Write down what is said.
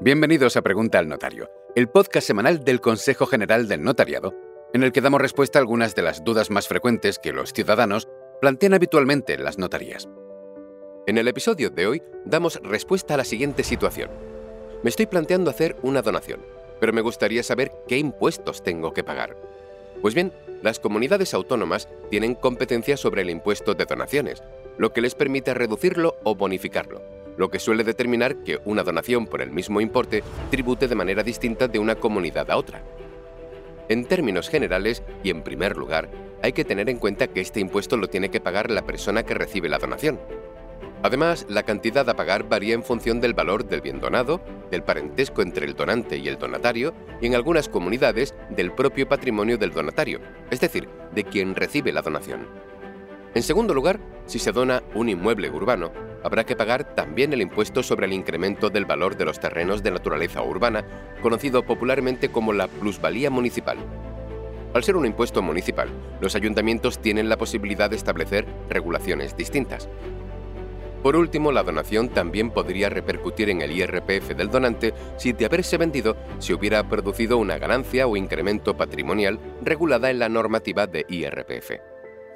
Bienvenidos a Pregunta al Notario, el podcast semanal del Consejo General del Notariado, en el que damos respuesta a algunas de las dudas más frecuentes que los ciudadanos plantean habitualmente en las notarías. En el episodio de hoy damos respuesta a la siguiente situación. Me estoy planteando hacer una donación, pero me gustaría saber qué impuestos tengo que pagar. Pues bien, las comunidades autónomas tienen competencia sobre el impuesto de donaciones, lo que les permite reducirlo o bonificarlo lo que suele determinar que una donación por el mismo importe tribute de manera distinta de una comunidad a otra. En términos generales, y en primer lugar, hay que tener en cuenta que este impuesto lo tiene que pagar la persona que recibe la donación. Además, la cantidad a pagar varía en función del valor del bien donado, del parentesco entre el donante y el donatario, y en algunas comunidades del propio patrimonio del donatario, es decir, de quien recibe la donación. En segundo lugar, si se dona un inmueble urbano, habrá que pagar también el impuesto sobre el incremento del valor de los terrenos de naturaleza urbana, conocido popularmente como la plusvalía municipal. Al ser un impuesto municipal, los ayuntamientos tienen la posibilidad de establecer regulaciones distintas. Por último, la donación también podría repercutir en el IRPF del donante si de haberse vendido se hubiera producido una ganancia o incremento patrimonial regulada en la normativa de IRPF.